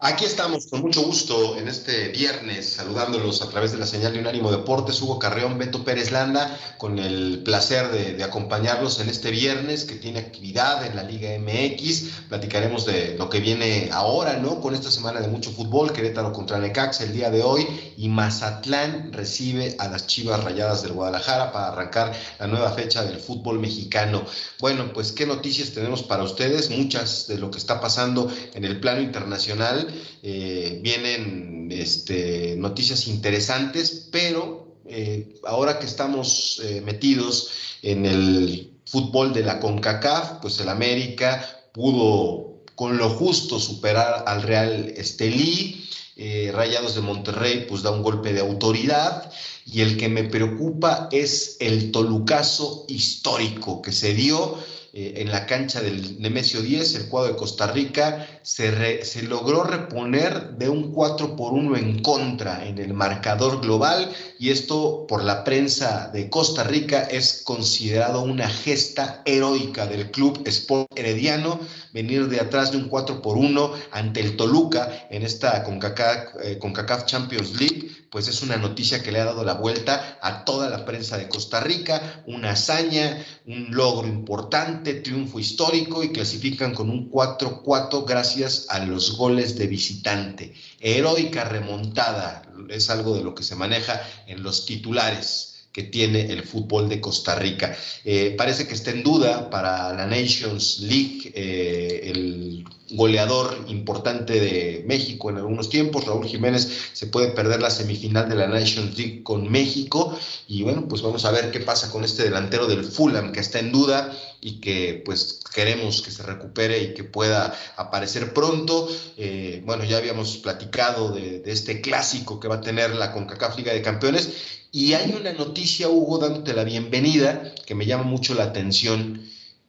Aquí estamos con mucho gusto en este viernes, saludándolos a través de la señal de Unánimo Deportes, Hugo Carreón, Beto Pérez Landa, con el placer de, acompañarlos en este viernes que tiene actividad en la Liga MX. Platicaremos de lo que viene ahora, ¿no? Con esta semana de mucho fútbol, Querétaro contra Necax el día de hoy y Mazatlán recibe a las Chivas Rayadas del Guadalajara para arrancar la nueva fecha del fútbol mexicano. Bueno, pues qué noticias tenemos para ustedes, muchas de lo que está pasando en el plano internacional eh, vienen este, noticias interesantes, pero eh, ahora que estamos eh, metidos en el fútbol de la CONCACAF, pues el América pudo con lo justo superar al Real Estelí. Rayados de Monterrey pues da un golpe de autoridad y el que me preocupa es el tolucazo histórico que se dio eh, en la cancha del Nemesio 10, el cuadro de Costa Rica, se, se logró reponer de un 4 por 1 en contra en el marcador global y esto por la prensa de Costa Rica es considerado una gesta heroica del club Sport Herediano, venir de atrás de un 4 por 1 ante el Toluca en esta CONCACAF, eh, CONCACAF Champions League pues es una noticia que le ha dado la vuelta a toda la prensa de Costa Rica, una hazaña, un logro importante, triunfo histórico y clasifican con un 4-4 gracias a los goles de visitante. Heroica remontada es algo de lo que se maneja en los titulares que tiene el fútbol de Costa Rica. Eh, parece que está en duda para la Nations League eh, el goleador importante de México en algunos tiempos. Raúl Jiménez se puede perder la semifinal de la Nations League con México. Y bueno, pues vamos a ver qué pasa con este delantero del Fulham que está en duda y que pues queremos que se recupere y que pueda aparecer pronto. Eh, bueno, ya habíamos platicado de, de, este clásico que va a tener la CONCACAF Liga de Campeones. Y hay una noticia, Hugo, dándote la bienvenida, que me llama mucho la atención.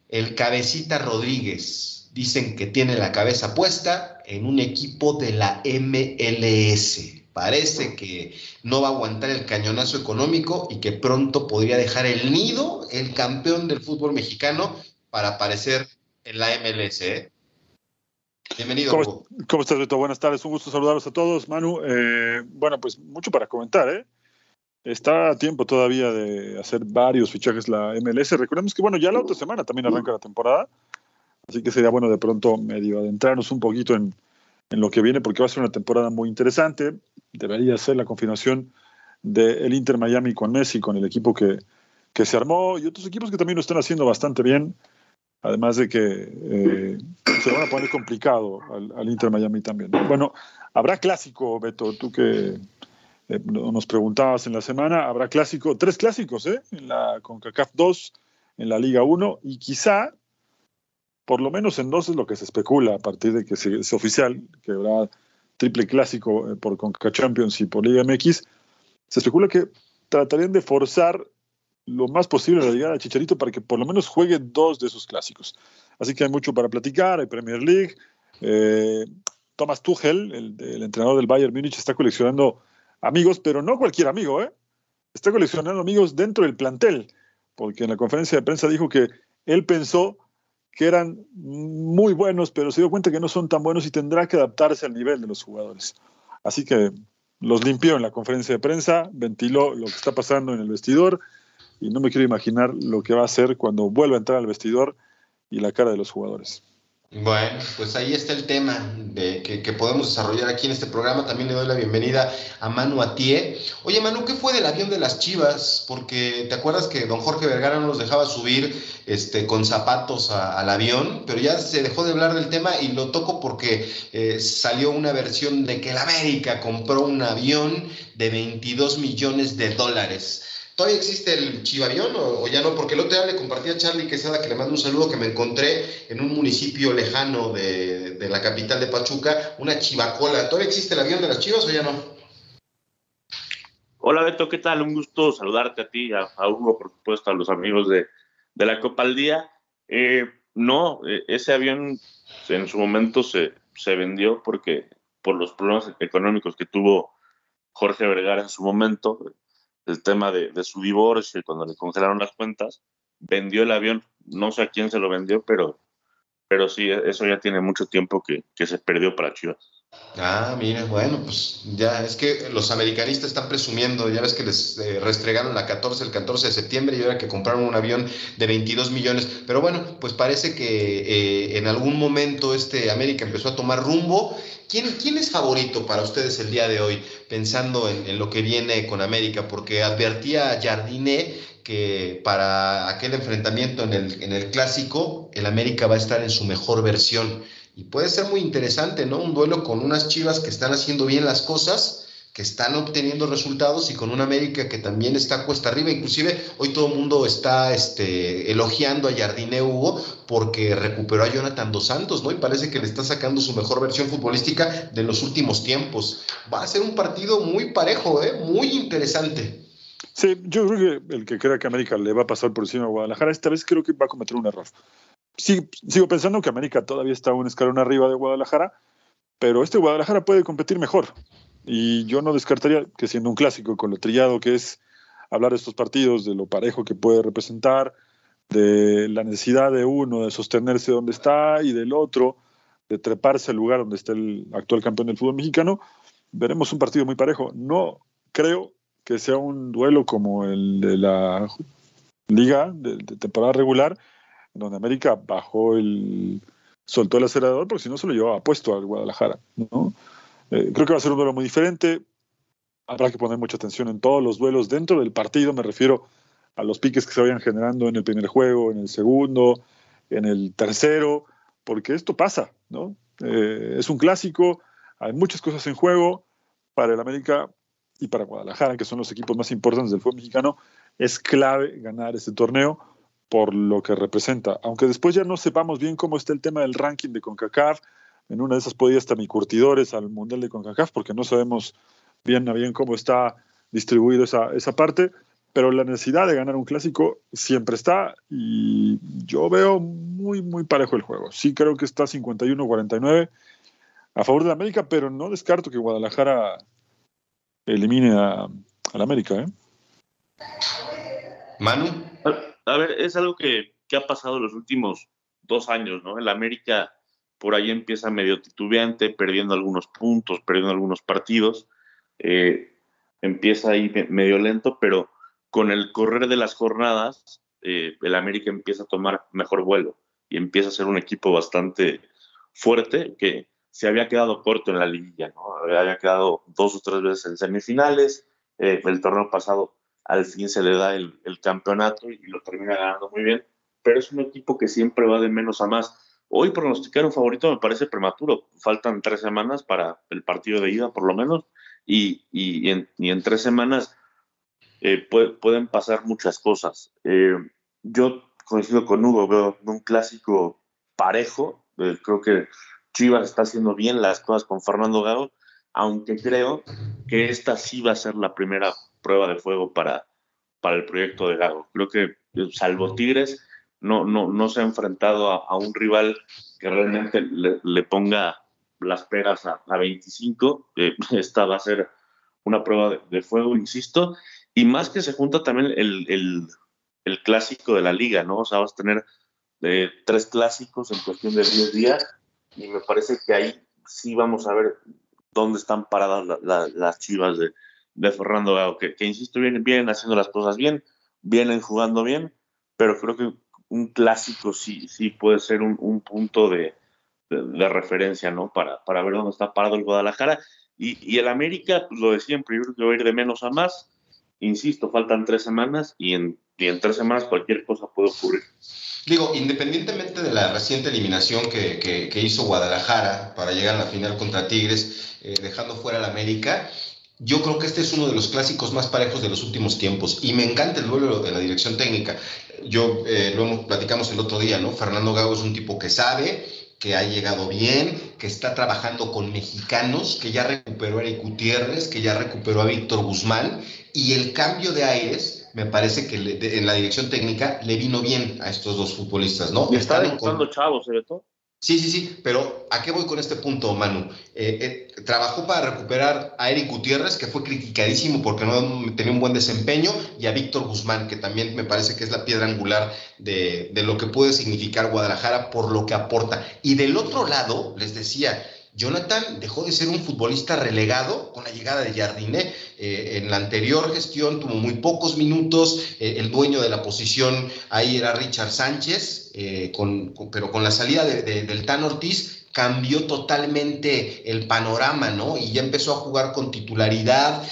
El cabecita Rodríguez, dicen que tiene la cabeza puesta en un equipo de la MLS. Parece que no va a aguantar el cañonazo económico y que pronto podría dejar el nido, el campeón del fútbol mexicano, para aparecer en la MLS. ¿eh? Bienvenido. ¿Cómo, ¿Cómo, estás, Beto? Buenas tardes, un gusto saludarlos a todos. Manu, eh, bueno, pues mucho para comentar, ¿eh? Está a tiempo todavía de hacer varios fichajes la MLS. Recordemos que, bueno, ya la otra semana también arranca la temporada. Así que sería bueno de pronto medio adentrarnos un poquito en, en, lo que viene, porque va a ser una temporada muy interesante. Debería ser la confirmación del Inter Miami con Messi, con el equipo que, que, se armó y otros equipos que también lo están haciendo bastante bien. Además de que eh, se van a poner complicado al, Inter Miami también. Bueno, habrá clásico, Beto, tú que eh, nos preguntabas en la semana, habrá clásico, tres clásicos, ¿eh? En la CONCACAF 2, en la Liga 1 y quizá por lo menos en dos es lo que se especula a partir de que se, oficial, que habrá triple clásico eh, por Conca Champions y por Liga MX, se especula que tratarían de forzar lo más posible la llegada de Chicharito para que por lo menos juegue dos de esos clásicos. Así que hay mucho para platicar, hay Premier League. Eh, Thomas Tuchel, el, entrenador del Bayern Múnich, está coleccionando amigos, pero no cualquier amigo, ¿eh? Está coleccionando amigos dentro del plantel, porque en la conferencia de prensa dijo que él pensó que eran muy buenos, pero se dio cuenta que no son tan buenos y tendrá que adaptarse al nivel de los jugadores. Así que los limpió en la conferencia de prensa, ventiló lo que está pasando en el vestidor y no me quiero imaginar lo que va a hacer cuando vuelva a entrar al vestidor y la cara de los jugadores. Bueno, pues ahí está el tema de, que, podemos desarrollar aquí en este programa. También le doy la bienvenida a Manu Atie. Oye, Manu, ¿qué fue del avión de las Chivas? Porque te acuerdas que don Jorge Vergara no nos dejaba subir este, con zapatos al avión, pero ya se dejó de hablar del tema y lo toco porque eh, salió una versión de que el América compró un avión de 22 millones de dólares. ¿Todavía existe el chivavión o, ya no? Porque el otro día le compartí a Charlie Quesada, que le mando un saludo, que me encontré en un municipio lejano de, la capital de Pachuca, una chivacola. ¿Todavía existe el avión de las chivas o ya no? Hola Beto, ¿qué tal? Un gusto saludarte a ti, a, Hugo, por supuesto, a los amigos de, la Copa al Día. Eh, no, eh, ese avión en su momento se, se vendió porque por los problemas económicos que tuvo Jorge Vergara en su momento, el tema de, su divorcio y cuando le congelaron las cuentas, vendió el avión. No sé a quién se lo vendió, pero, pero sí, eso ya tiene mucho tiempo que, que se perdió para Chivas. Ah, mira, bueno, pues ya es que los americanistas están presumiendo, ya ves que les eh, restregaron la 14 el 14 de septiembre y ahora que compraron un avión de 22 millones, pero bueno, pues parece que eh, en algún momento este América empezó a tomar rumbo. ¿Quién, ¿Quién es favorito para ustedes el día de hoy, pensando en, lo que viene con América? Porque advertía Jardiné que para aquel enfrentamiento en el, en el clásico, el América va a estar en su mejor versión. Y puede ser muy interesante, ¿no? Un duelo con unas Chivas que están haciendo bien las cosas, que están obteniendo resultados y con una América que también está cuesta arriba. Inclusive hoy todo el mundo está este, elogiando a Jardine Hugo porque recuperó a Jonathan Dos Santos, ¿no? Y parece que le está sacando su mejor versión futbolística de los últimos tiempos. Va a ser un partido muy parejo, ¿eh? Muy interesante. Sí, yo creo que el que crea que América le va a pasar por encima a Guadalajara, esta vez creo que va a cometer un error sigo pensando que América todavía está un escalón arriba de Guadalajara, pero este Guadalajara puede competir mejor. Y yo no descartaría que siendo un clásico con lo trillado que es hablar de estos partidos, de lo parejo que puede representar, de la necesidad de uno de sostenerse donde está y del otro de treparse al lugar donde está el actual campeón del fútbol mexicano, veremos un partido muy parejo. No creo que sea un duelo como el de la liga de temporada regular, donde América bajó el, soltó el acelerador porque si no se lo llevaba puesto al Guadalajara. ¿no? Eh, creo que va a ser un duelo muy diferente. Habrá que poner mucha atención en todos los duelos dentro del partido. Me refiero a los piques que se vayan generando en el primer juego, en el segundo, en el tercero, porque esto pasa, ¿no? Eh, es un clásico, hay muchas cosas en juego para el América y para Guadalajara, que son los equipos más importantes del fútbol mexicano. Es clave ganar este torneo por lo que representa. Aunque después ya no sepamos bien cómo está el tema del ranking de CONCACAF, en una de esas podía estar mi curtidores al Mundial de CONCACAF, porque no sabemos bien a bien cómo está distribuido esa, esa parte, pero la necesidad de ganar un clásico siempre está y yo veo muy, muy parejo el juego. Sí creo que está 51-49 a favor de la América, pero no descarto que Guadalajara elimine a, a la América. ¿eh? Manu a ver, es algo que, ha pasado los últimos dos años, ¿no? El América por ahí empieza medio titubeante, perdiendo algunos puntos, perdiendo algunos partidos. Eh, empieza ahí medio lento, pero con el correr de las jornadas, eh, el América empieza a tomar mejor vuelo y empieza a ser un equipo bastante fuerte que se había quedado corto en la liguilla, ¿no? Había quedado dos o tres veces en semifinales, eh, el torneo pasado al fin se le da el, campeonato y, lo termina ganando muy bien, pero es un equipo que siempre va de menos a más. Hoy pronosticar un favorito me parece prematuro, faltan tres semanas para el partido de ida por lo menos, y, en, tres semanas eh, pueden pasar muchas cosas. Eh, yo coincido con Hugo, veo un clásico parejo, eh, creo que Chivas está haciendo bien las cosas con Fernando Gago, aunque creo que esta sí va a ser la primera prueba de fuego para, para el proyecto de Gago. Creo que, salvo Tigres, no, no, no se ha enfrentado a, un rival que realmente le, ponga las peras a, 25. esta va a ser una prueba de, fuego, insisto, y más que se junta también el, el, clásico de la liga, ¿no? O sea, vas a tener eh, tres clásicos en cuestión de 10 días, y me parece que ahí sí vamos a ver dónde están paradas las chivas de, de Fernando Gago, que, insisto, vienen, vienen haciendo las cosas bien, vienen jugando bien, pero creo que un clásico sí, sí puede ser un, punto de, de, referencia, ¿no? Para, para ver dónde está parado el Guadalajara. Y, y el América, pues, lo de siempre, yo creo que va a ir de menos a más. Insisto, faltan tres semanas y en, y en tres semanas cualquier cosa puede ocurrir. Digo, independientemente de la reciente eliminación que, que, hizo Guadalajara para llegar a la final contra Tigres, eh, dejando fuera al América, yo creo que este es uno de los clásicos más parejos de los últimos tiempos y me encanta el duelo de la dirección técnica. Yo eh, lo platicamos el otro día, ¿no? Fernando Gago es un tipo que sabe, que ha llegado bien, que está trabajando con mexicanos, que ya recuperó a Eric Gutiérrez, que ya recuperó a Víctor Guzmán y el cambio de aires me parece que en la dirección técnica le vino bien a estos dos futbolistas, ¿no? Y está debutando chavos, sobre todo. Sí, sí, sí, pero ¿a qué voy con este punto, Manu? Eh, eh, trabajó para recuperar a Eric Gutiérrez, que fue criticadísimo porque no tenía un buen desempeño, y a Víctor Guzmán, que también me parece que es la piedra angular de, de lo que puede significar Guadalajara por lo que aporta. Y del otro lado, les decía, Jonathan dejó de ser un futbolista relegado con la llegada de Jardiné. Eh, en la anterior gestión tuvo muy pocos minutos, eh, el dueño de la posición ahí era Richard Sánchez, eh, pero con la salida del Tan Ortiz cambió totalmente el panorama, ¿no? Y ya empezó a jugar con titularidad,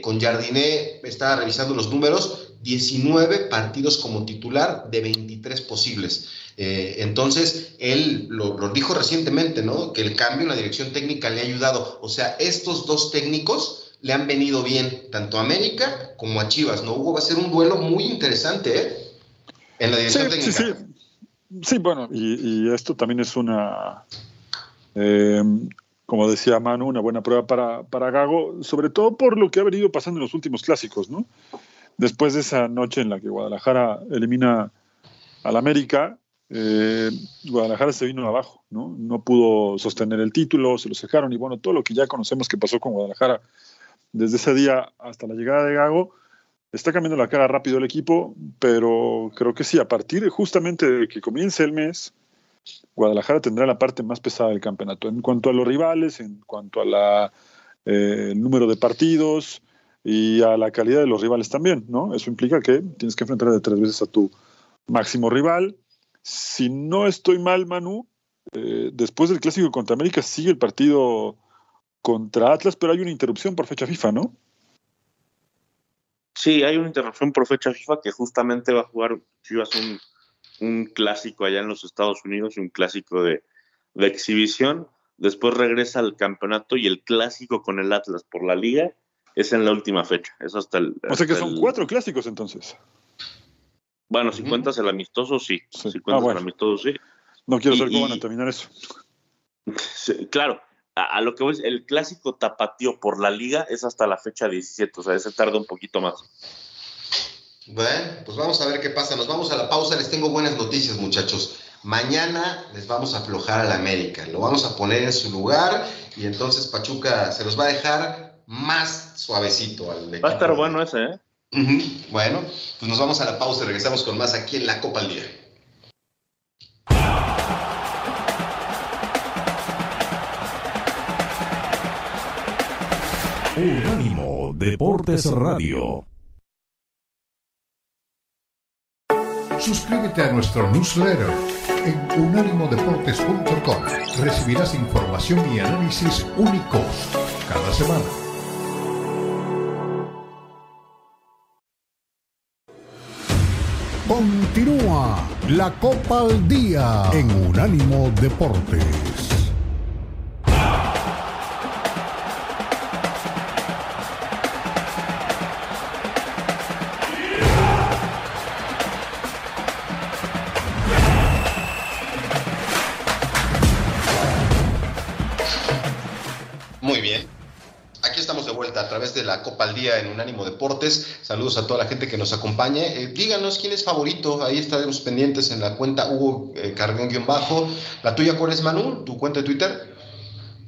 con Jardiné, estaba revisando los números, 19 partidos como titular de 23 posibles. Eh, entonces, él lo, dijo recientemente, ¿no? Que el cambio en la dirección técnica le ha ayudado. O sea, estos dos técnicos le han venido bien, tanto a América como a Chivas, ¿no? Hugo va a ser un duelo muy interesante, ¿eh? En la dirección técnica. Sí, sí. sí bueno, y, esto también es una, eh, como decía Manu, una buena prueba para, para Gago, sobre todo por lo que ha venido pasando en los últimos clásicos, ¿no? Después de esa noche en la que Guadalajara elimina al América, eh, Guadalajara se vino abajo, ¿no? No pudo sostener el título, se lo sacaron y bueno, todo lo que ya conocemos que pasó con Guadalajara desde ese día hasta la llegada de Gago, está cambiando la cara rápido el equipo, pero creo que sí, a partir justamente de que comience el mes, Guadalajara tendrá la parte más pesada del campeonato en cuanto a los rivales, en cuanto a la eh, número de partidos y a la calidad de los rivales también, ¿no? Eso implica que tienes que enfrentar de tres veces a tu máximo rival, si no estoy mal, Manu, eh, después del clásico contra América sigue el partido contra Atlas, pero hay una interrupción por fecha FIFA, ¿no? Sí, hay una interrupción por fecha FIFA que justamente va a jugar Chivas un, un clásico allá en los Estados Unidos, un clásico de, exhibición. Después regresa al campeonato y el clásico con el Atlas por la liga es en la última fecha. Hasta el. O sea que son cuatro clásicos entonces. Bueno, si cuentas el amistoso, sí. Si cuentas ah, el amistoso, sí. No quiero saber cómo van a terminar eso. claro, a, lo que voy, el clásico tapatío por la liga es hasta la fecha 17, o sea, ese tarda un poquito más. Bueno, pues vamos a ver qué pasa. Nos vamos a la pausa. Les tengo buenas noticias, muchachos. Mañana les vamos a aflojar al América. Lo vamos a poner en su lugar y entonces Pachuca se los va a dejar más suavecito al equipo. Va a estar bueno ese, ¿eh? Bueno, pues nos vamos a la pausa y regresamos con más aquí en la Copa al Día. Unánimo Deportes Radio. Suscríbete a nuestro newsletter en unánimodeportes.com. Recibirás información y análisis únicos cada semana. Continúa la Copa al Día en Unánimo Deportes. De la Copa al Día en Unánimo Deportes. Saludos a toda la gente que nos acompañe. Eh, díganos quién es favorito. Ahí estaremos pendientes en la cuenta Hugo eh, bajo ¿La tuya cuál es, Manu? ¿Tu cuenta de Twitter?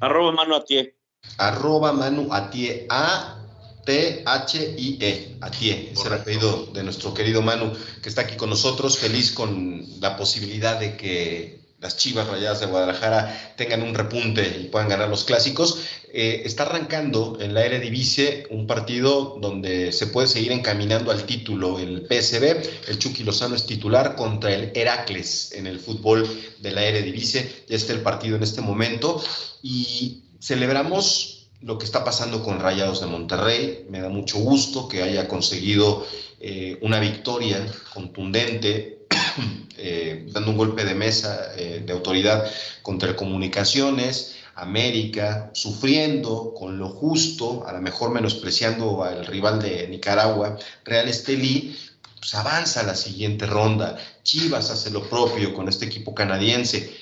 Arroba Manu Atie. Arroba Manu Atie. A T-H-I-E, Atie, es el apellido de nuestro querido Manu, que está aquí con nosotros, feliz con la posibilidad de que las Chivas Rayadas de Guadalajara tengan un repunte y puedan ganar los clásicos. Eh, está arrancando en la Eredivisie un partido donde se puede seguir encaminando al título el PSB. El Chucky Lozano es titular contra el Heracles en el fútbol de la Eredivisie. Ya está el partido en este momento y celebramos lo que está pasando con Rayados de Monterrey. Me da mucho gusto que haya conseguido eh, una victoria contundente eh, dando un golpe de mesa eh, de autoridad contra Comunicaciones, América, sufriendo con lo justo, a lo mejor menospreciando al rival de Nicaragua, Real Estelí, pues avanza a la siguiente ronda. Chivas hace lo propio con este equipo canadiense.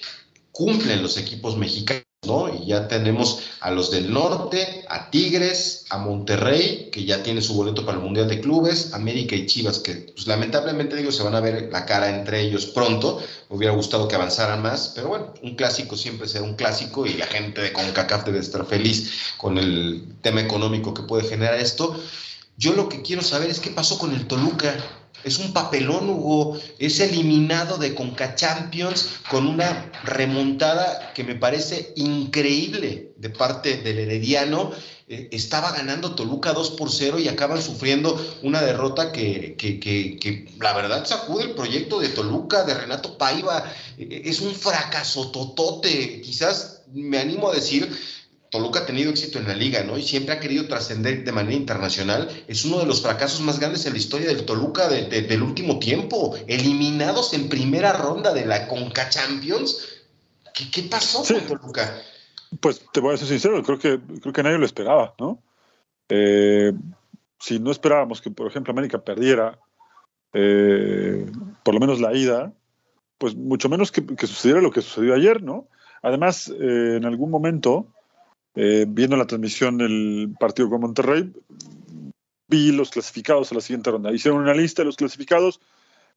Cumplen los equipos mexicanos ¿no? Y ya tenemos a los del norte, a Tigres, a Monterrey, que ya tiene su boleto para el Mundial de Clubes, América y Chivas, que pues, lamentablemente digo, se van a ver la cara entre ellos pronto. Me hubiera gustado que avanzaran más, pero bueno, un clásico siempre será un clásico y la gente de CONCACAF debe estar feliz con el tema económico que puede generar esto. Yo lo que quiero saber es qué pasó con el Toluca. Es un papelón, Hugo. Es eliminado de Conca Champions con una remontada que me parece increíble de parte del Herediano. Eh, estaba ganando Toluca 2 por 0 y acaban sufriendo una derrota que, que, que, la verdad sacude el proyecto de Toluca, de Renato Paiva. Eh, es un fracaso totote. Quizás me animo a decir Toluca ha tenido éxito en la liga, ¿no? Y siempre ha querido trascender de manera internacional. Es uno de los fracasos más grandes en la historia del Toluca del último tiempo. Eliminados en primera ronda de la Conca Champions. ¿Qué, pasó con Toluca? Pues te voy a ser sincero, creo que, creo que nadie lo esperaba, ¿no? Eh, si no esperábamos que, por ejemplo, América perdiera, eh, por lo menos la ida, pues mucho menos que, sucediera lo que sucedió ayer, ¿no? Además, eh, en algún momento eh, viendo la transmisión del partido con Monterrey, vi los clasificados a la siguiente ronda. Hicieron una lista de los clasificados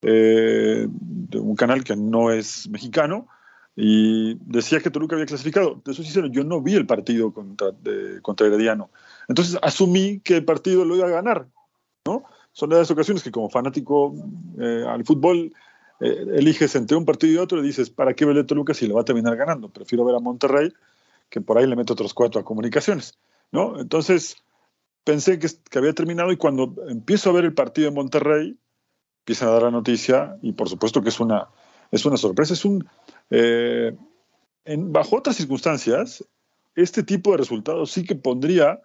eh, de un canal que no es mexicano y decía que Toluca había clasificado. De eso hicieron, yo no vi el partido contra, contra Herediano. Entonces asumí que el partido lo iba a ganar. ¿no? Son de las ocasiones que como fanático eh, al fútbol eliges entre un partido y otro y dices, ¿para qué ver Toluca si lo va a terminar ganando? Prefiero ver a Monterrey que por ahí le meto otros cuatro a comunicaciones, ¿no? Entonces pensé que, había terminado y cuando empiezo a ver el partido en Monterrey, empiezan a dar la noticia y por supuesto que es una, es una sorpresa, es un... Eh, en, bajo otras circunstancias, este tipo de resultados sí que pondría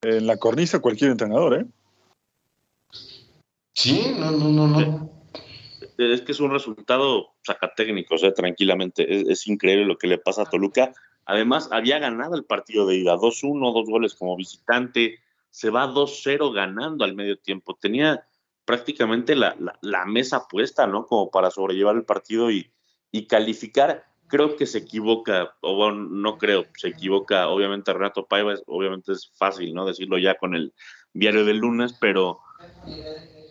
en la cornisa a cualquier entrenador, ¿eh? Sí, no, no, no, no. Es que es un resultado sacatécnico, o sea, tranquilamente. Es, es, increíble lo que le pasa a Toluca. Además, había ganado el partido de ida 2-1, dos goles como visitante, se va 2-0 ganando al medio tiempo. Tenía prácticamente la, mesa puesta, ¿no? Como para sobrellevar el partido y, calificar. Creo que se equivoca, o no creo, se equivoca, obviamente Renato Paiva, obviamente es fácil, ¿no? Decirlo ya con el diario del lunes, pero,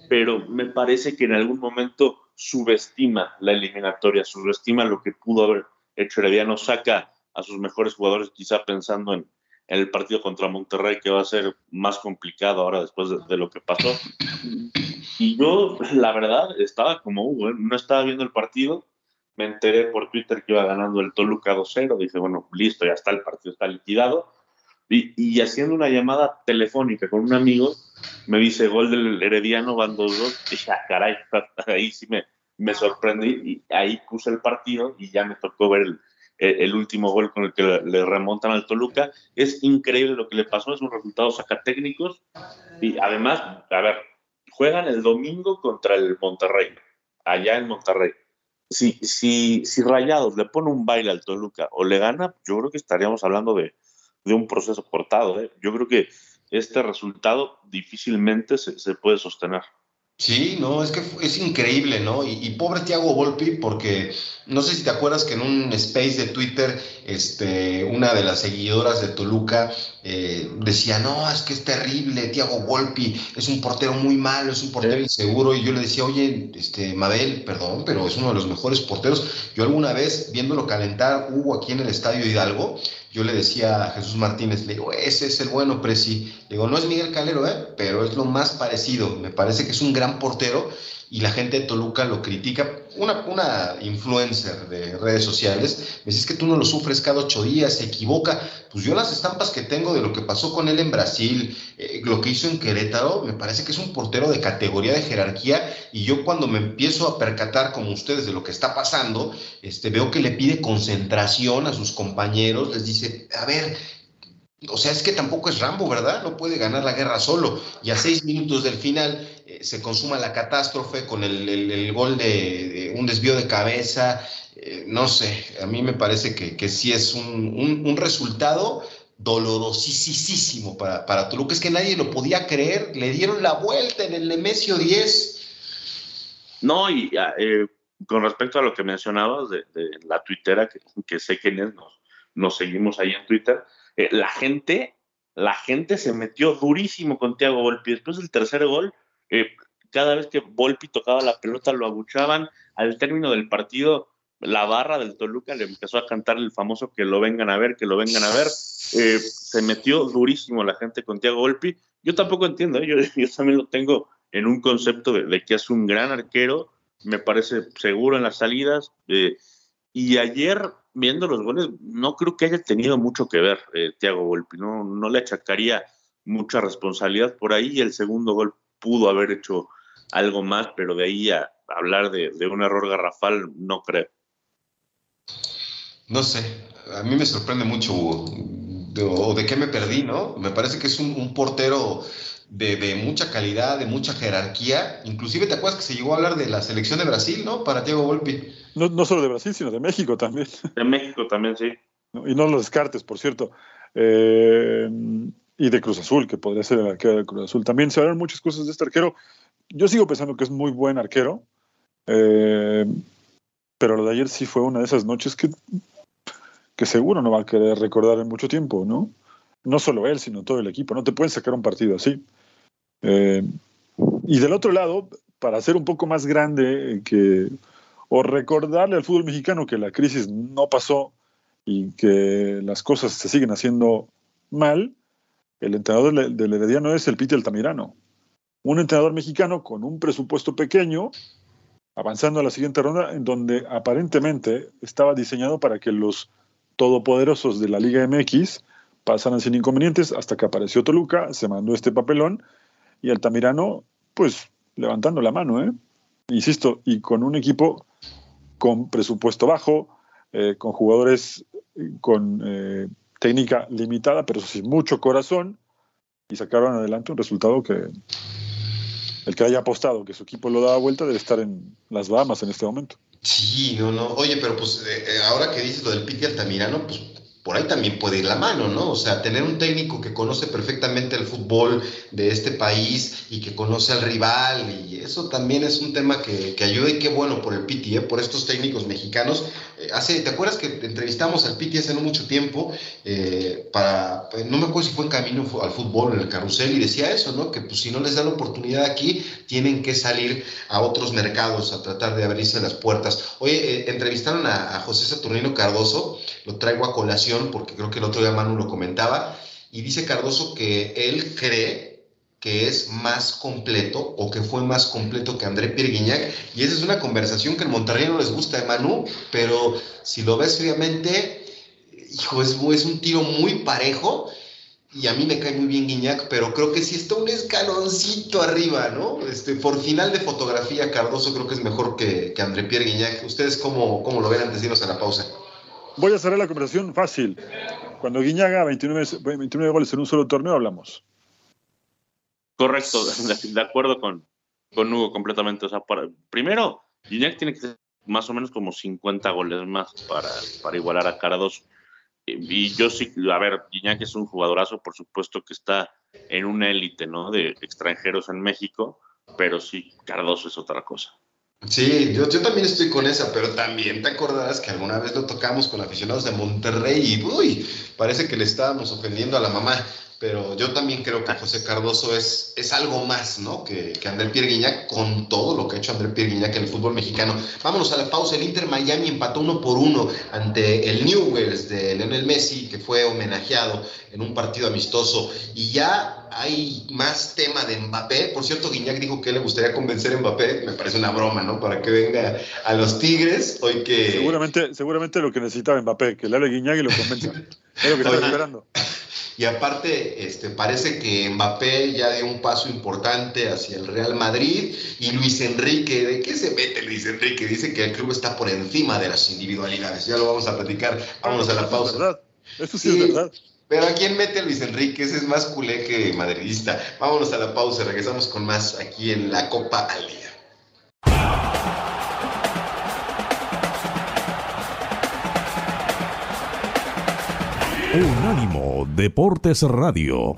pero me parece que en algún momento subestima la eliminatoria, subestima lo que pudo haber hecho Herediano, saca a sus mejores jugadores, quizá pensando en, el partido contra Monterrey, que va a ser más complicado ahora después de, lo que pasó. Y yo, la verdad, estaba como Hugo, ¿eh? no estaba viendo el partido, me enteré por Twitter que iba ganando el Toluca 2-0, dije, bueno, listo, ya está, el partido está liquidado. Y, haciendo una llamada telefónica con un amigo, me dice gol del Herediano, van 2-2. Dije, ah, caray, ahí sí me, me sorprendí. Y ahí puse el partido y ya me tocó ver el, el último gol con el que le remontan al Toluca. Es increíble lo que le pasó, es un resultado sacatécnicos. Y además, a ver, juegan el domingo contra el Monterrey, allá en Monterrey. Si, si, si Rayados le pone un baile al Toluca o le gana, yo creo que estaríamos hablando de, de un proceso cortado. ¿eh? Yo creo que este resultado difícilmente se, se puede sostener. Sí, no, es que es increíble, ¿no? Y, pobre Tiago Volpi, porque no sé si te acuerdas que en un space de Twitter, este, una de las seguidoras de Toluca eh, decía, no, es que es terrible, Tiago Volpi es un portero muy malo, es un portero inseguro, y yo le decía, oye, este, Mabel, perdón, pero es uno de los mejores porteros. Yo alguna vez, viéndolo calentar, hubo aquí en el Estadio Hidalgo, yo le decía a Jesús Martínez, le digo, ese es el bueno, Presi. Le digo, no es Miguel Calero, ¿eh? pero es lo más parecido. Me parece que es un gran portero y la gente de Toluca lo critica. Una, una influencer de redes sociales me dice es que tú no lo sufres cada ocho días, se equivoca. Pues yo las estampas que tengo de lo que pasó con él en Brasil, eh, lo que hizo en Querétaro, me parece que es un portero de categoría de jerarquía y yo cuando me empiezo a percatar como ustedes de lo que está pasando, este, veo que le pide concentración a sus compañeros, les dice, a ver, o sea, es que tampoco es Rambo, ¿verdad? No puede ganar la guerra solo. Y a seis minutos del final se consuma la catástrofe con el, gol de, un desvío de cabeza. Eh, no sé, a mí me parece que, que sí es un, resultado dolorosísimo para, para Toluca. Es que nadie lo podía creer. Le dieron la vuelta en el Nemesio 10. No, y eh, con respecto a lo que mencionabas de, la tuitera, que, que, sé quién es, nos, seguimos ahí en Twitter eh, la gente, la gente se metió durísimo con Thiago Volpi. Después del tercer gol, eh, cada vez que Volpi tocaba la pelota lo abuchaban. Al término del partido, la barra del Toluca le empezó a cantar el famoso que lo vengan a ver, que lo vengan a ver. Eh, se metió durísimo la gente con Thiago Volpi. Yo tampoco entiendo, yo, yo, también lo tengo en un concepto de, que es un gran arquero, me parece seguro en las salidas. y ayer viendo los goles, no creo que haya tenido mucho que ver eh, Thiago Volpi, no, no le achacaría mucha responsabilidad por ahí el segundo gol pudo haber hecho algo más, pero de ahí a hablar de, un error garrafal, no creo. No sé, a mí me sorprende mucho, o de, qué me perdí, ¿no? Me parece que es un, portero de, de, mucha calidad, de mucha jerarquía. Inclusive te acuerdas que se llegó a hablar de la selección de Brasil, ¿no? Para Thiago Volpi. No, no solo de Brasil, sino de México también. De México también, sí. Y no lo descartes, por cierto. Eh, y de Cruz Azul, que podría ser el arquero de Cruz Azul. También se hablan muchas cosas de este arquero. Yo sigo pensando que es muy buen arquero. Eh, pero lo de ayer sí fue una de esas noches que, que seguro no va a querer recordar en mucho tiempo, ¿no? No solo él, sino todo el equipo. No te pueden sacar un partido así. Eh, y del otro lado, para ser un poco más grande que o recordarle al fútbol mexicano que la crisis no pasó y que las cosas se siguen haciendo mal, el entrenador del Herediano es el Piti Altamirano. Un entrenador mexicano con un presupuesto pequeño, avanzando a la siguiente ronda, en donde aparentemente estaba diseñado para que los todopoderosos de la Liga MX pasaran sin inconvenientes hasta que apareció Toluca, se mandó este papelón y Altamirano, pues levantando la mano, ¿eh? Insisto, y con un equipo con presupuesto bajo, eh, con jugadores con eh, técnica limitada, pero sin mucho corazón, y sacaron adelante un resultado que el que haya apostado que su equipo lo da vuelta debe estar en las Bahamas en este momento. Sí, no, no. Oye, pero pues eh, ahora que dices lo del Piti Altamirano, pues por ahí también puede ir la mano, ¿no? O sea, tener un técnico que conoce perfectamente el fútbol de este país y que conoce al rival, y eso también es un tema que, que ayuda y qué bueno por el Piti, ¿eh? por estos técnicos mexicanos. Eh, hace, ¿Te acuerdas que entrevistamos al Piti hace no mucho tiempo? Eh, para, no me acuerdo si fue en camino al fútbol, en el carrusel, y decía eso, ¿no? Que pues si no les da la oportunidad aquí, tienen que salir a otros mercados a tratar de abrirse las puertas. Oye, entrevistaron a, a José Saturnino Cardoso, lo traigo a colación porque creo que el otro día Manu lo comentaba, y dice Cardoso que él cree que es más completo o que fue más completo que André Pierre Guignac, y esa es una conversación que en Monterrey no les gusta de Manu, pero si lo ves fríamente, hijo, es, un tiro muy parejo, y a mí me cae muy bien Guiñac, pero creo que sí está un escaloncito arriba, ¿no? Este, por final de fotografía, Cardoso creo que es mejor que, que André Pierre Guignac. ¿Ustedes cómo, cómo lo ven antes de irnos a la pausa? Voy a cerrar la conversación fácil. Cuando Guiñaga 29, 29 goles en un solo torneo, hablamos. Correcto, de, acuerdo con, con Hugo completamente. O sea, primero, Guiñac tiene que ser más o menos como 50 goles más para, para igualar a Cardoso. Y, yo sí, a ver, Guiñac es un jugadorazo, por supuesto que está en una élite, ¿no? De extranjeros en México, pero sí, Cardoso es otra cosa. Sí, yo, yo, también estoy con esa, pero también te acordarás que alguna vez lo tocamos con aficionados de Monterrey y uy, parece que le estábamos ofendiendo a la mamá. Pero yo también creo que José Cardoso es, es algo más, ¿no? Que, que André Pierre Guignac con todo lo que ha hecho André Pierre Guignac en el fútbol mexicano. Vámonos a la pausa. El Inter Miami empató uno por uno ante el Newells de Lionel Messi, que fue homenajeado en un partido amistoso. Y ya hay más tema de Mbappé. Por cierto, Guignac dijo que le gustaría convencer a Mbappé. Me parece una broma, ¿no? Para que venga a los Tigres. Hoy que. Seguramente, seguramente lo que necesitaba Mbappé, que le hable Guignac y lo convenza. es lo que está esperando. Y aparte, este, parece que Mbappé ya dio un paso importante hacia el Real Madrid y Luis Enrique, ¿de qué se mete Luis Enrique? Dice que el club está por encima de las individualidades. Ya lo vamos a platicar. Vámonos a la pausa. Es verdad. Eso sí, es verdad. Pero ¿a quién mete Luis Enrique? Ese es más culé que madridista. Vámonos a la pausa. Regresamos con más aquí en la Copa al Día. Unánimo Deportes Radio.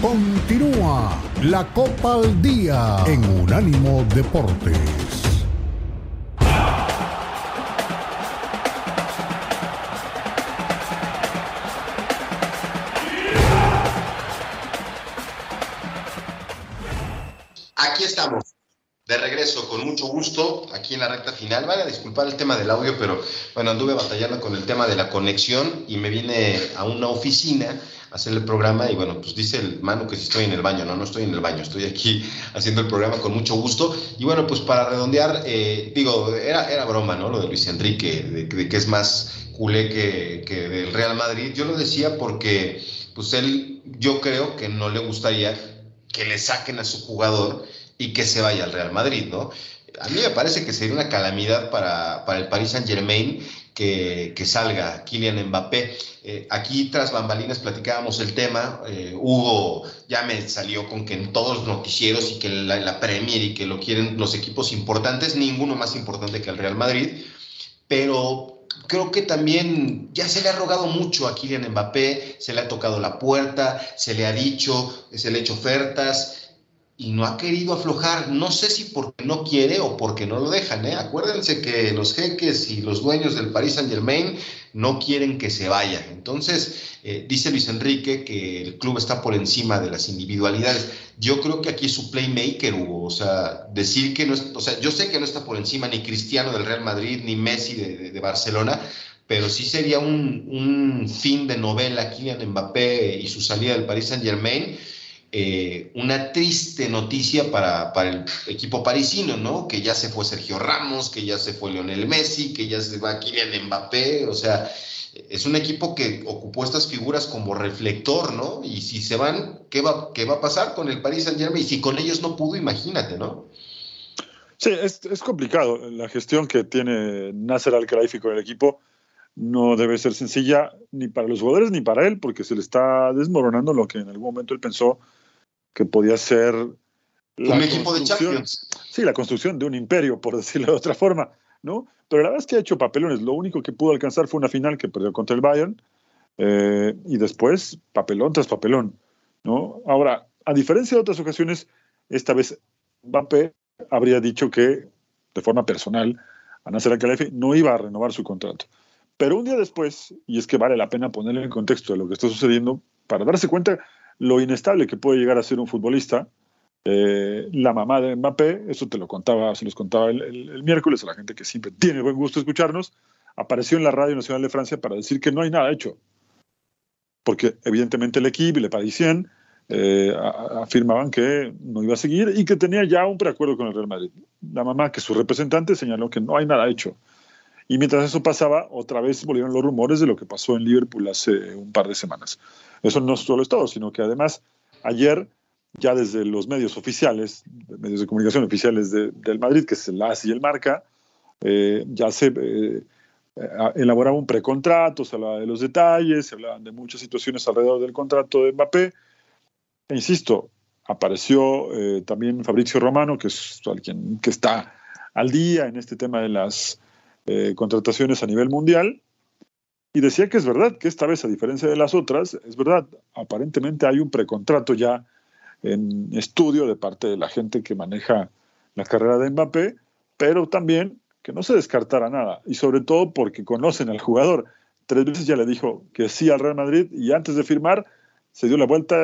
Continúa la Copa al Día en Unánimo Deportes. Aquí estamos. De regreso, con mucho gusto, aquí en la recta final. Vale, a disculpar el tema del audio, pero bueno, anduve batallando con el tema de la conexión y me vine a una oficina a hacer el programa y bueno, pues dice el mano que si estoy en el baño, no, no estoy en el baño, estoy aquí haciendo el programa con mucho gusto. Y bueno, pues para redondear, eh, digo, era, era broma, ¿no? Lo de Luis Enrique, de, de que es más culé que, que del Real Madrid. Yo lo decía porque, pues él, yo creo que no le gustaría que le saquen a su jugador y que se vaya al Real Madrid, ¿no? A mí me parece que sería una calamidad para, para el Paris Saint Germain que, que salga Kylian Mbappé. Eh, aquí tras bambalinas platicábamos el tema, eh, Hugo ya me salió con que en todos los noticieros y que la, la Premier y que lo quieren los equipos importantes, ninguno más importante que el Real Madrid, pero creo que también ya se le ha rogado mucho a Kylian Mbappé, se le ha tocado la puerta, se le ha dicho, se le ha hecho ofertas y no ha querido aflojar. No sé si porque no quiere o porque no lo dejan. ¿eh? Acuérdense que los jeques y los dueños del Paris Saint Germain no quieren que se vaya. Entonces, eh, dice Luis Enrique que el club está por encima de las individualidades. Yo creo que aquí es su playmaker, Hugo. O sea, decir que no es, o sea, yo sé que no está por encima ni Cristiano del Real Madrid, ni Messi de, de, de Barcelona, pero sí sería un, un, fin de novela Kylian Mbappé y su salida del Paris Saint Germain. Eh, una triste noticia para, para, el equipo parisino, ¿no? Que ya se fue Sergio Ramos, que ya se fue Lionel Messi, que ya se va Kylian Mbappé, o sea, es un equipo que ocupó estas figuras como reflector, ¿no? Y si se van, ¿qué va, qué va a pasar con el Paris Saint Germain? Y si con ellos no pudo, imagínate, ¿no? Sí, es, es complicado. La gestión que tiene Nasser Al-Khelaifi con el equipo no debe ser sencilla ni para los jugadores ni para él, porque se le está desmoronando lo que en algún momento él pensó que podía ser la un equipo de Champions. Sí, la construcción de un imperio, por decirlo de otra forma, ¿no? Pero la verdad es que ha hecho papelones. Lo único que pudo alcanzar fue una final que perdió contra el Bayern eh, y después papelón tras papelón, ¿no? Ahora, a diferencia de otras ocasiones, esta vez Mbappé habría dicho que, de forma personal, a Nasser Al-Khelaifi no iba a renovar su contrato. Pero un día después, y es que vale la pena ponerle en contexto de lo que está sucediendo, para darse cuenta lo inestable que puede llegar a ser un futbolista. Eh, la mamá de Mbappé, eso te lo contaba, se los contaba el, miércoles a la gente que siempre tiene buen gusto escucharnos, apareció en la Radio Nacional de Francia para decir que no hay nada hecho. Porque evidentemente el equipo y Le Parisien eh, afirmaban que no iba a seguir y que tenía ya un preacuerdo con el Real Madrid. La mamá, que su representante, señaló que no hay nada hecho. Y mientras eso pasaba, otra vez volvieron los rumores de lo que pasó en Liverpool hace un par de semanas. Eso no solo es todo, sino que además ayer ya desde los medios oficiales, medios de comunicación oficiales de, del Madrid, que es el AS y el Marca, eh, ya se eh, elaboraba un precontrato, se hablaba de los detalles, se hablaban de muchas situaciones alrededor del contrato de Mbappé. E insisto, apareció eh, también Fabrizio Romano, que es alguien que está al día en este tema de las eh, contrataciones a nivel mundial, y decía que es verdad, que esta vez, a diferencia de las otras, es verdad, aparentemente hay un precontrato ya en estudio de parte de la gente que maneja la carrera de Mbappé, pero también que no se descartara nada, y sobre todo porque conocen al jugador. tres veces ya le dijo que sí al Real Madrid y antes de firmar se dio la vuelta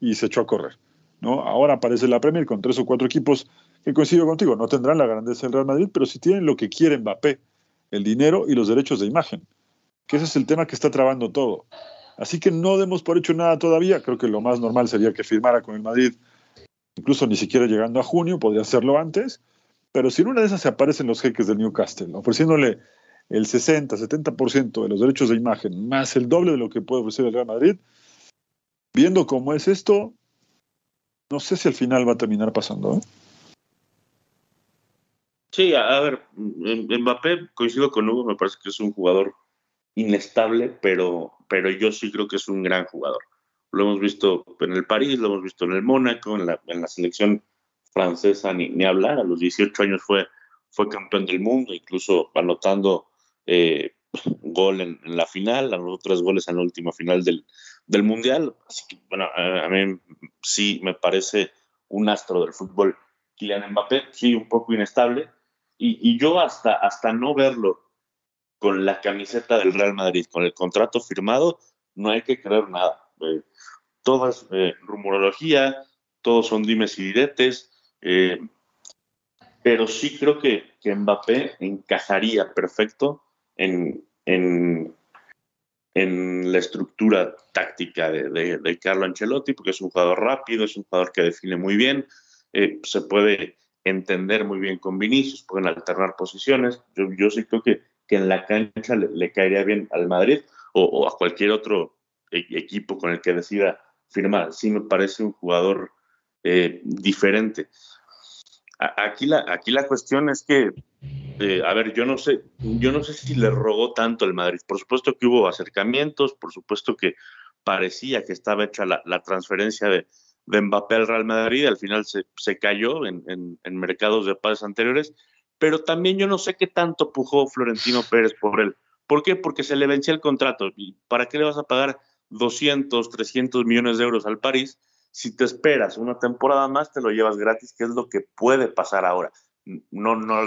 y se echó a correr. ¿no? Ahora aparece la Premier con tres o cuatro equipos que coincido contigo, no tendrán la grandeza del Real Madrid, pero sí tienen lo que quiere Mbappé, el dinero y los derechos de imagen, que ese es el tema que está trabando todo. Así que no demos por hecho nada todavía, creo que lo más normal sería que firmara con el Madrid, incluso ni siquiera llegando a junio, podría hacerlo antes, pero si en una de esas se aparecen los jeques del Newcastle, ofreciéndole el 60, 70% de los derechos de imagen, más el doble de lo que puede ofrecer el Real Madrid, viendo cómo es esto, no sé si al final va a terminar pasando. ¿eh? Sí, a, ver, Mbappé, coincido con Hugo, me parece que es un jugador inestable, pero, pero yo sí creo que es un gran jugador. Lo hemos visto en el París, lo hemos visto en el Mónaco, en la, en la selección francesa, ni, ni, hablar. A los 18 años fue, fue campeón del mundo, incluso anotando eh, gol en, la final, anotó tres goles en la última final del, del Mundial. Así que, bueno, a, a mí sí me parece un astro del fútbol. Kylian Mbappé, sí, un poco inestable, y, yo hasta, hasta no verlo con la camiseta del Real Madrid, con el contrato firmado, no hay que creer nada. Eh, todo es eh, rumorología, todos son dimes y diretes, eh, pero sí creo que, que, Mbappé encajaría perfecto en, en, en la estructura táctica de, de, de, Carlo Ancelotti, porque es un jugador rápido, es un jugador que define muy bien, se puede entender muy bien con Vinicius, pueden alternar posiciones. Yo, yo sí creo que, que en la cancha le, caería bien al Madrid o, a cualquier otro e, equipo con el que decida firmar. Sí me parece un jugador eh, diferente. aquí, la, aquí la cuestión es que, eh, a ver, yo no sé, yo no sé si le rogó tanto el Madrid. Por supuesto que hubo acercamientos, por supuesto que parecía que estaba hecha la, la transferencia de, de Mbappé al Real Madrid, al final se, se cayó en, en, mercados de pases anteriores, pero también yo no sé qué tanto pujó Florentino Pérez por él. ¿Por qué? Porque se le vencía el contrato. ¿Y ¿Para qué le vas a pagar 200, 300 millones de euros al París? Si te esperas una temporada más, te lo llevas gratis, que es lo que puede pasar ahora. No, no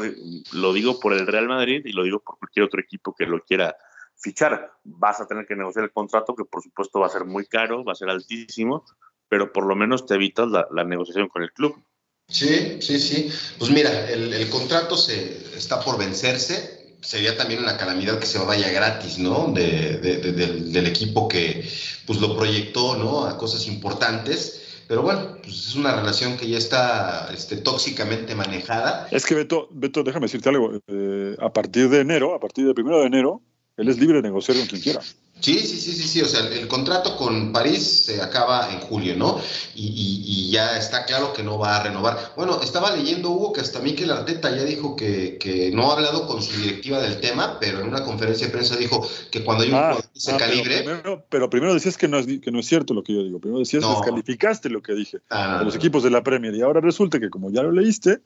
lo digo por el Real Madrid y lo digo por cualquier otro equipo que lo quiera fichar. Vas a tener que negociar el contrato, que por supuesto va a ser muy caro, va a ser altísimo, pero por lo menos te evitas la, negociación con el club. Sí, sí, sí. Pues mira, el, contrato se está por vencerse. Sería también una calamidad que se vaya gratis, ¿no? De, del, equipo que pues lo proyectó, ¿no? A cosas importantes. Pero bueno, pues es una relación que ya está este, tóxicamente manejada. Es que Beto, Beto déjame decirte algo. Eh, a partir de enero, a partir del primero de enero, él es libre de negociar con quien quiera. Sí, sí, sí, sí, sí. O sea, el, contrato con París se acaba en julio, ¿no? Y, ya está claro que no va a renovar. Bueno, estaba leyendo, Hugo, que hasta Mikel Arteta ya dijo que, que no ha hablado con su directiva del tema, pero en una conferencia de prensa dijo que cuando hay un ah, de ese ah, calibre. Pero primero, decías que no, es, que no es cierto lo que yo digo. Primero decías que descalificaste lo que dije ah, de los equipos de la Premier. Y ahora resulta que, como ya lo leíste,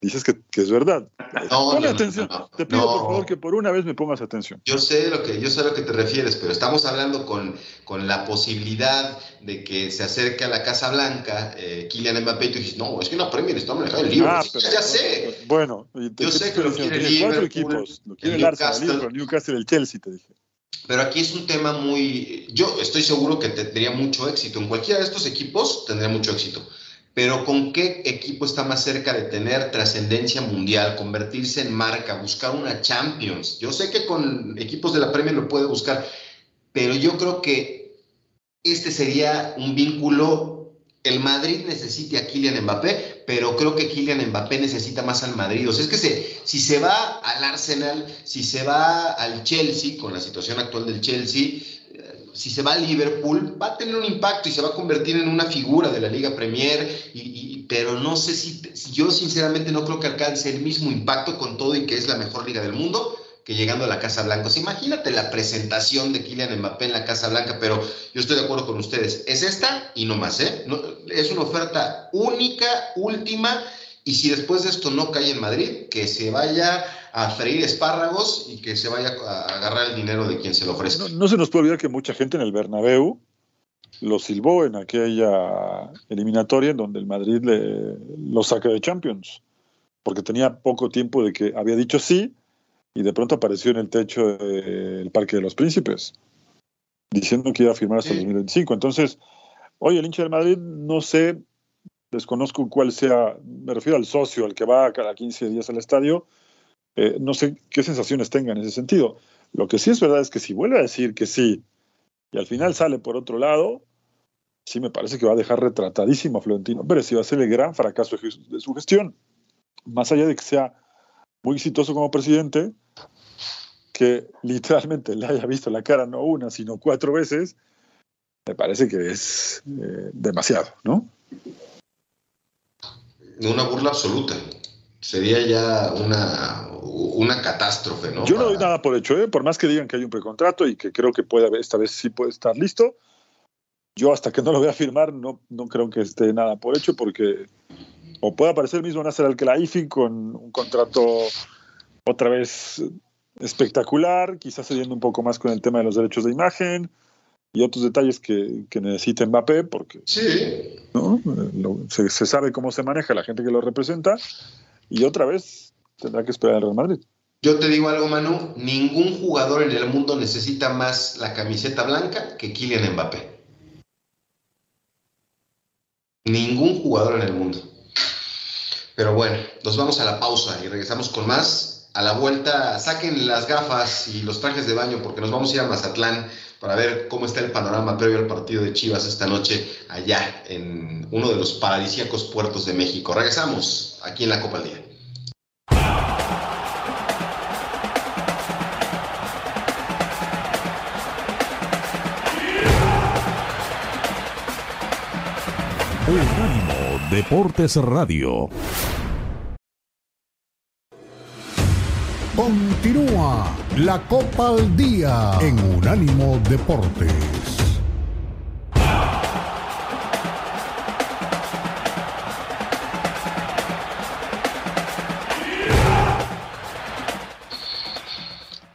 dices que, es verdad. No, atención. te pido por favor que por una vez me pongas atención. Yo sé lo que yo sé a lo que te refieres, pero estamos hablando con, con la posibilidad de que se acerque a la Casa Blanca eh, Kylian Mbappé y tú dices, no, es que no Premier está manejando el libro. Ah, ya, sé. Bueno, yo sé que lo quiere el cuatro equipos, lo quiere el, Arsenal, el Newcastle, el Chelsea, te dije. Pero aquí es un tema muy, yo estoy seguro que tendría mucho éxito. En cualquiera de estos equipos tendría mucho éxito pero ¿con qué equipo está más cerca de tener trascendencia mundial, convertirse en marca, buscar una Champions? Yo sé que con equipos de la Premier lo puede buscar, pero yo creo que este sería un vínculo. El Madrid necesita a Kylian Mbappé, pero creo que Kylian Mbappé necesita más al Madrid. O sea, es que si se va al Arsenal, si se va al Chelsea, con la situación actual del Chelsea, si se va a Liverpool, va a tener un impacto y se va a convertir en una figura de la Liga Premier, y, pero no sé si, yo sinceramente no creo que alcance el mismo impacto con todo y que es la mejor liga del mundo que llegando a la Casa Blanca. imagínate la presentación de Kylian Mbappé en la Casa Blanca, pero yo estoy de acuerdo con ustedes. Es esta y no más, ¿eh? es una oferta única, última, y si después de esto no cae en Madrid, que se vaya a freír espárragos y que se vaya a agarrar el dinero de quien se lo ofrezca. No, se nos puede olvidar que mucha gente en el Bernabéu lo silbó en aquella eliminatoria en donde el Madrid le, lo saca de Champions, porque tenía poco tiempo de que había dicho sí y de pronto apareció en el techo del Parque de los Príncipes, diciendo que iba a firmar hasta el 2025. Entonces, hoy el hincha del Madrid, no sé, desconozco cuál sea, me refiero al socio, al que va cada 15 días al estadio, eh, no sé qué sensaciones tenga en ese sentido. Lo que sí es verdad es que si vuelve a decir que sí y al final sale por otro lado, sí me parece que va a dejar retratadísimo a Florentino Pérez y va a ser el gran fracaso de su gestión. Más allá de que sea muy exitoso como presidente, que literalmente le haya visto la cara no una, sino cuatro veces, me parece que es eh, demasiado, ¿no? Una burla absoluta. Sería ya una, una catástrofe, ¿no? Yo no doy nada por hecho, ¿eh? por más que digan que hay un precontrato y que creo que puede, esta vez sí puede estar listo. Yo hasta que no lo voy a firmar no, no creo que esté nada por hecho porque o puede aparecer el mismo Nasser Al-Khelaifi con un contrato otra vez espectacular, quizás cediendo un poco más con el tema de los derechos de imagen y otros detalles que, que necesita Mbappé, porque sí. ¿no? se, se, sabe cómo se maneja la gente que lo representa, y otra vez tendrá que esperar el Real Madrid. Yo te digo algo, Manu, ningún jugador en el mundo necesita más la camiseta blanca que Kylian Mbappé. Ningún jugador en el mundo. Pero bueno, nos vamos a la pausa y regresamos con más. A la vuelta, saquen las gafas y los trajes de baño porque nos vamos a ir a Mazatlán para ver cómo está el panorama previo al partido de Chivas esta noche allá en uno de los paradisíacos puertos de México. Regresamos aquí en la Copa al Día. Unánimo Deportes Radio. Continúa la Copa al Día en Unánimo Deportes.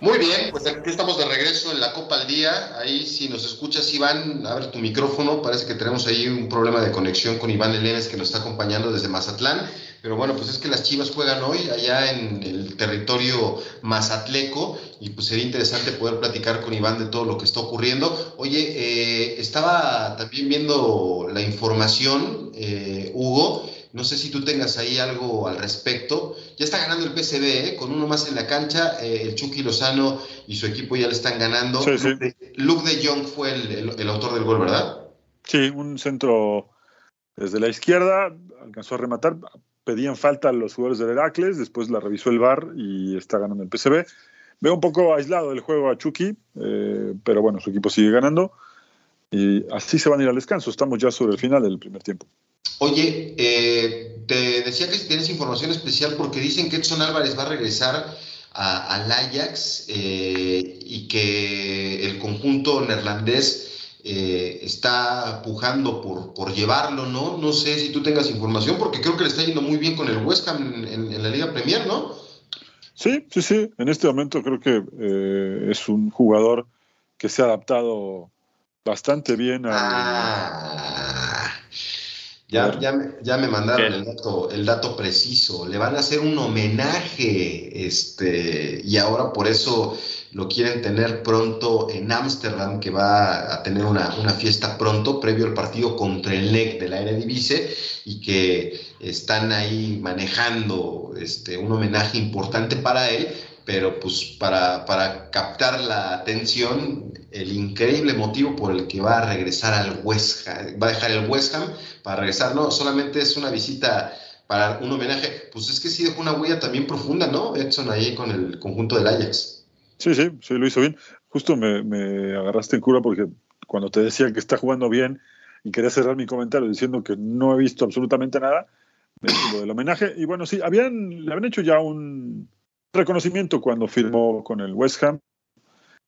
Muy bien, pues aquí estamos de regreso en la Copa al Día. Ahí si nos escuchas, Iván, abre tu micrófono. Parece que tenemos ahí un problema de conexión con Iván Elenes que nos está acompañando desde Mazatlán. Pero bueno, pues es que las Chivas juegan hoy allá en el territorio mazatleco y pues sería interesante poder platicar con Iván de todo lo que está ocurriendo. Oye, eh, estaba también viendo la información, eh, Hugo, no sé si tú tengas ahí algo al respecto. Ya está ganando el PCB, ¿eh? con uno más en la cancha. Eh, el Chucky Lozano y su equipo ya le están ganando. Sí, sí. Luke, de, Jong fue el, el, el, autor del gol, ¿verdad? Sí, un centro desde la izquierda, alcanzó a rematar. Pedían falta a los jugadores del Heracles, después la revisó el VAR y está ganando el PCB. Veo un poco aislado el juego a Chucky, eh, pero bueno, su equipo sigue ganando. Y así se van a ir al descanso. Estamos ya sobre el final del primer tiempo. Oye, eh, te decía que si tienes información especial porque dicen que Edson Álvarez va a regresar al Ajax eh, y que el conjunto neerlandés eh, está pujando por, por, llevarlo, ¿no? No sé si tú tengas información porque creo que le está yendo muy bien con el West Ham en, en, en la Liga Premier, ¿no? Sí, sí, sí. En este momento creo que eh, es un jugador que se ha adaptado bastante bien a... Ah. Ya, ya, me, ya me mandaron el dato, el dato preciso. Le van a hacer un homenaje, este, y ahora por eso lo quieren tener pronto en Ámsterdam, que va a tener una, una, fiesta pronto, previo al partido contra el NEC de la Eredivisie, y que están ahí manejando este, un homenaje importante para él, pero pues para, para captar la atención, el increíble motivo por el que va a regresar al West Ham, va a dejar el West Ham para regresar, no, solamente es una visita para un homenaje, pues es que sí dejó una huella también profunda, ¿no? Edson ahí con el conjunto del Ajax. Sí, sí, sí, lo hizo bien. Justo me, agarraste en cura porque cuando te decía que está jugando bien y quería cerrar mi comentario diciendo que no he visto absolutamente nada, lo del homenaje. Y bueno, sí, habían, le habían hecho ya un reconocimiento cuando firmó con el West Ham.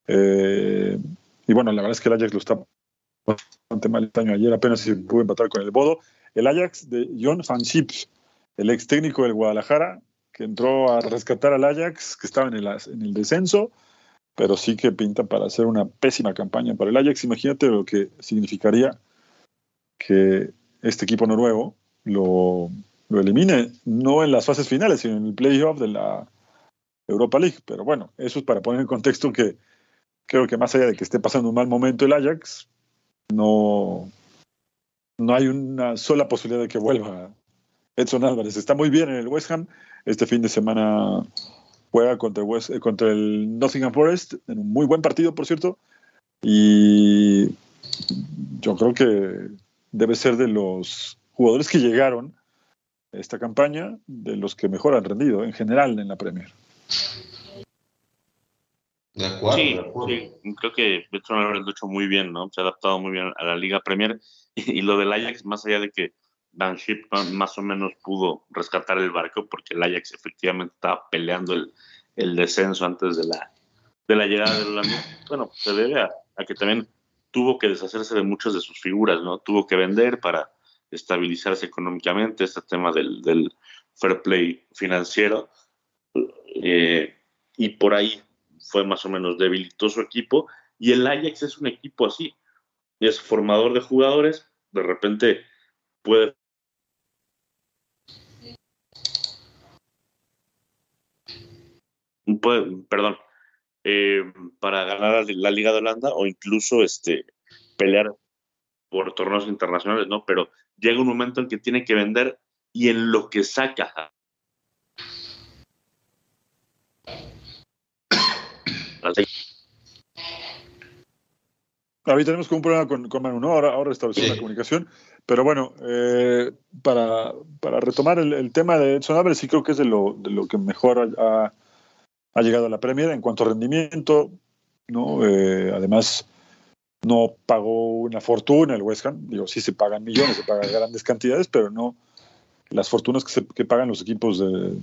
Eh, y bueno, la verdad es que el Ajax lo está bastante mal este año. Ayer apenas se pudo empatar con el Bodo. El Ajax de John Van el ex técnico del Guadalajara, que entró a rescatar al Ajax, que estaba en el descenso, pero sí que pinta para hacer una pésima campaña para el Ajax. Imagínate lo que significaría que este equipo noruego lo, lo elimine, no en las fases finales, sino en el playoff de la, Europa League. Pero bueno, eso es para poner en contexto que creo que más allá de que esté pasando un mal momento el Ajax, no, no hay una sola posibilidad de que vuelva Edson Álvarez. Está muy bien en el West Ham. Este fin de semana juega contra el, West, contra el Nottingham Forest, en un muy buen partido, por cierto. Y yo creo que debe ser de los jugadores que llegaron a esta campaña, de los que mejor han rendido en general en la Premier. De acuerdo, sí, creo que Álvarez lo ha hecho muy bien, ¿no? Se ha adaptado muy bien a la Liga Premier. Y, y lo del Ajax, más allá de que Dan Ship más o menos pudo rescatar el barco porque el Ajax efectivamente estaba peleando el, el descenso antes de la, de la llegada del Holanda. Bueno, se debe a, que también tuvo que deshacerse de muchas de sus figuras, ¿no? Tuvo que vender para estabilizarse económicamente, este tema del, del fair play financiero. Eh, y por ahí fue más o menos debilitó su equipo. Y el Ajax es un equipo así. Es formador de jugadores, de repente puede perdón, eh, para ganar la Liga de Holanda o incluso este, pelear por torneos internacionales, ¿no? Pero llega un momento en que tiene que vender y en lo que saca. Ahí tenemos un problema con, con Manu, ¿no? Ahora, ahora la comunicación. Pero bueno, eh, para, para, retomar el, tema de Edson Álvarez, sí creo que es de lo, de lo que mejor ha, ha llegado a la Premier en cuanto a rendimiento, ¿no? Eh, además, no pagó una fortuna el West Ham, digo, sí se pagan millones, se pagan grandes cantidades, pero no las fortunas que, se, que pagan los equipos de,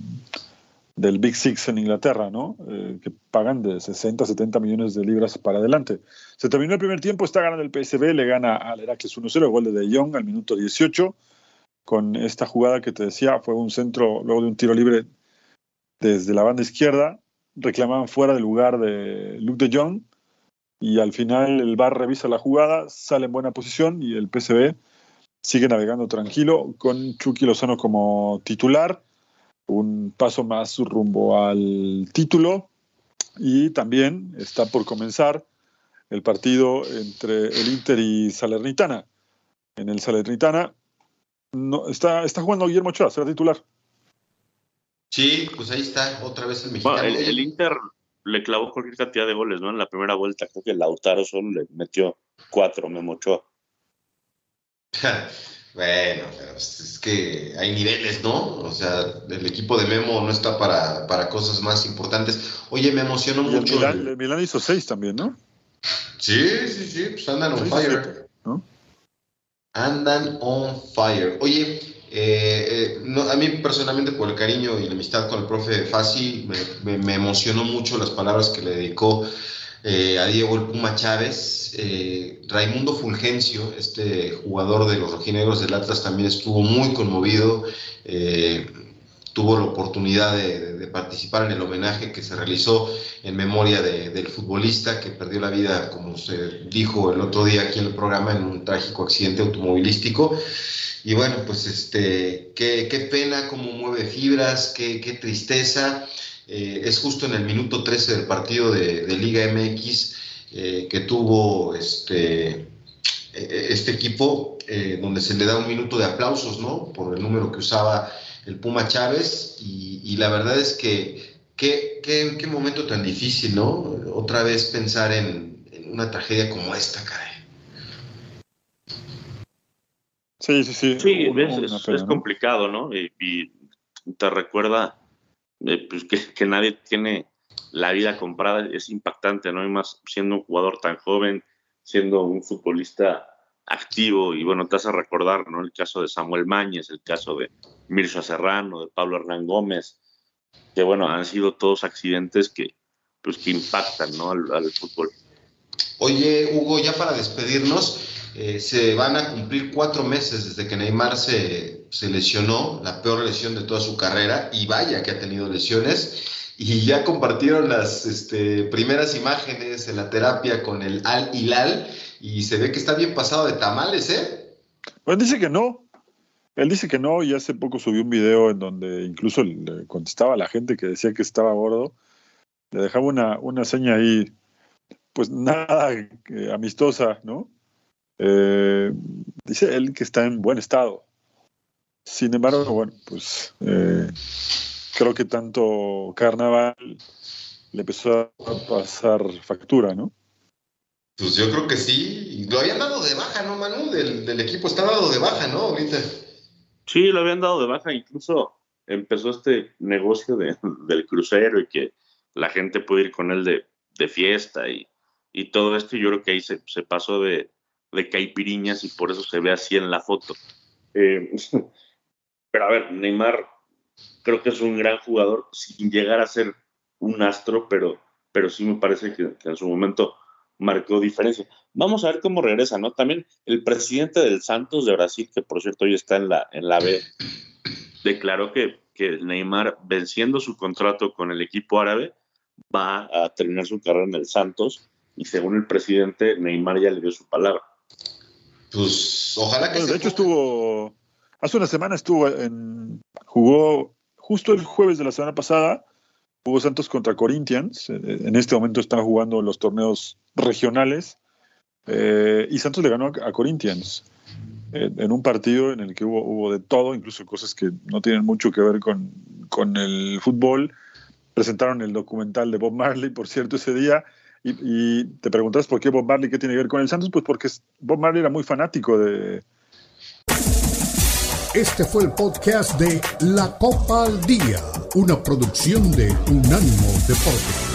del Big Six en Inglaterra, ¿no? Eh, que pagan de 60, 70 millones de libras para adelante. Se terminó el primer tiempo, está ganando el PSV, le gana al Heracles 1-0, gol de De Jong al minuto 18, con esta jugada que te decía, fue un centro, luego de un tiro libre desde la banda izquierda, reclamaban fuera del lugar de Luke de Jong y al final el VAR revisa la jugada, sale en buena posición y el PSV sigue navegando tranquilo con Chucky Lozano como titular, un paso más rumbo al título y también está por comenzar el partido entre el Inter y Salernitana. En el Salernitana no, está, está jugando Guillermo Ochoa, será titular. Sí, pues ahí está, otra vez el mexicano. el, Inter le clavó cualquier cantidad de goles, ¿no? En la primera vuelta, creo que Lautaro solo le metió cuatro, me mochó. bueno, pero es que hay niveles, ¿no? O sea, el equipo de Memo no está para, para cosas más importantes. Oye, me emocionó mucho. El Milan, hizo seis también, ¿no? Sí, sí, sí, pues andan on fire. ¿no? Andan on fire. Oye, eh, eh, a mí personalmente por el cariño y la amistad con el profe Fassi me, emocionó mucho las palabras que le dedicó eh, a Diego el Puma Chávez. Raimundo Fulgencio, este jugador de los rojinegros del Atlas, también estuvo muy conmovido. Tuvo la oportunidad de, participar en el homenaje que se realizó en memoria del futbolista que perdió la vida, como se dijo el otro día aquí en el programa, en un trágico accidente automovilístico. Y bueno, pues este, qué, qué pena, cómo mueve fibras, qué, qué tristeza. Eh, es justo en el minuto 13 del partido de, Liga MX eh, que tuvo este, e, este equipo, eh, donde se le da un minuto de aplausos, ¿no? Por el número que usaba el Puma Chávez. Y, la verdad es que qué, qué, qué, momento tan difícil, ¿no? Otra vez pensar en, en una tragedia como esta, caray. Sí, sí, sí. Sí, es, complicado, ¿no? Y, te recuerda eh, pues, que, nadie tiene la vida comprada, es impactante, ¿no? Y más siendo un jugador tan joven, siendo un futbolista activo, y bueno, te hace recordar, ¿no? El caso de Samuel Mañez, el caso de Mirza Serrano, de Pablo Hernán Gómez, que bueno, han sido todos accidentes que, pues, que impactan, ¿no? Al, al fútbol. Oye, Hugo, ya para despedirnos, eh, se van a cumplir cuatro meses desde que Neymar se, se, lesionó, la peor lesión de toda su carrera, y vaya que ha tenido lesiones, y ya compartieron las este, primeras imágenes en la terapia con el Al Hilal, y se ve que está bien pasado de tamales, ¿eh? Pues dice que no. Él dice que no, y hace poco subió un video en donde incluso le contestaba a la gente que decía que estaba gordo, le dejaba una, una seña ahí, pues nada amistosa, ¿no? Eh, dice él que está en buen estado. Sin embargo, bueno, pues eh, creo que tanto Carnaval le empezó a pasar factura, ¿no? Pues yo creo que sí. Lo habían dado de baja, ¿no, Manu? Del, equipo está dado de baja, ¿no? Ahorita. Sí, lo habían dado de baja. Incluso empezó este negocio de, del crucero y que la gente puede ir con él de, fiesta y, todo esto. Y yo creo que ahí se, pasó de, de, caipiriñas y por eso se ve así en la foto. Eh, pero a ver, Neymar creo que es un gran jugador sin llegar a ser un astro, pero, sí me parece que en su momento marcó diferencia. Vamos a ver cómo regresa, ¿no? También el presidente del Santos de Brasil, que por cierto hoy está en la, en la B, declaró que, que Neymar, venciendo su contrato con el equipo árabe, va a terminar su carrera en el Santos y según el presidente, Neymar ya le dio su palabra. Pues ojalá que... Bueno, de hecho estuvo, hace una semana estuvo en, jugó justo el jueves de la semana pasada, jugó Santos contra Corinthians, en este momento están jugando los torneos regionales eh, y Santos le ganó a, Corinthians en un partido en el que hubo, hubo de todo, incluso cosas que no tienen mucho que ver con, con el fútbol. Presentaron el documental de Bob Marley, por cierto, ese día. Y, y, te preguntas por qué Bob Marley, qué tiene que ver con el Santos, pues porque Bob Marley era muy fanático de... Este fue el podcast de La Copa al Día, una producción de Unánimo Deportes.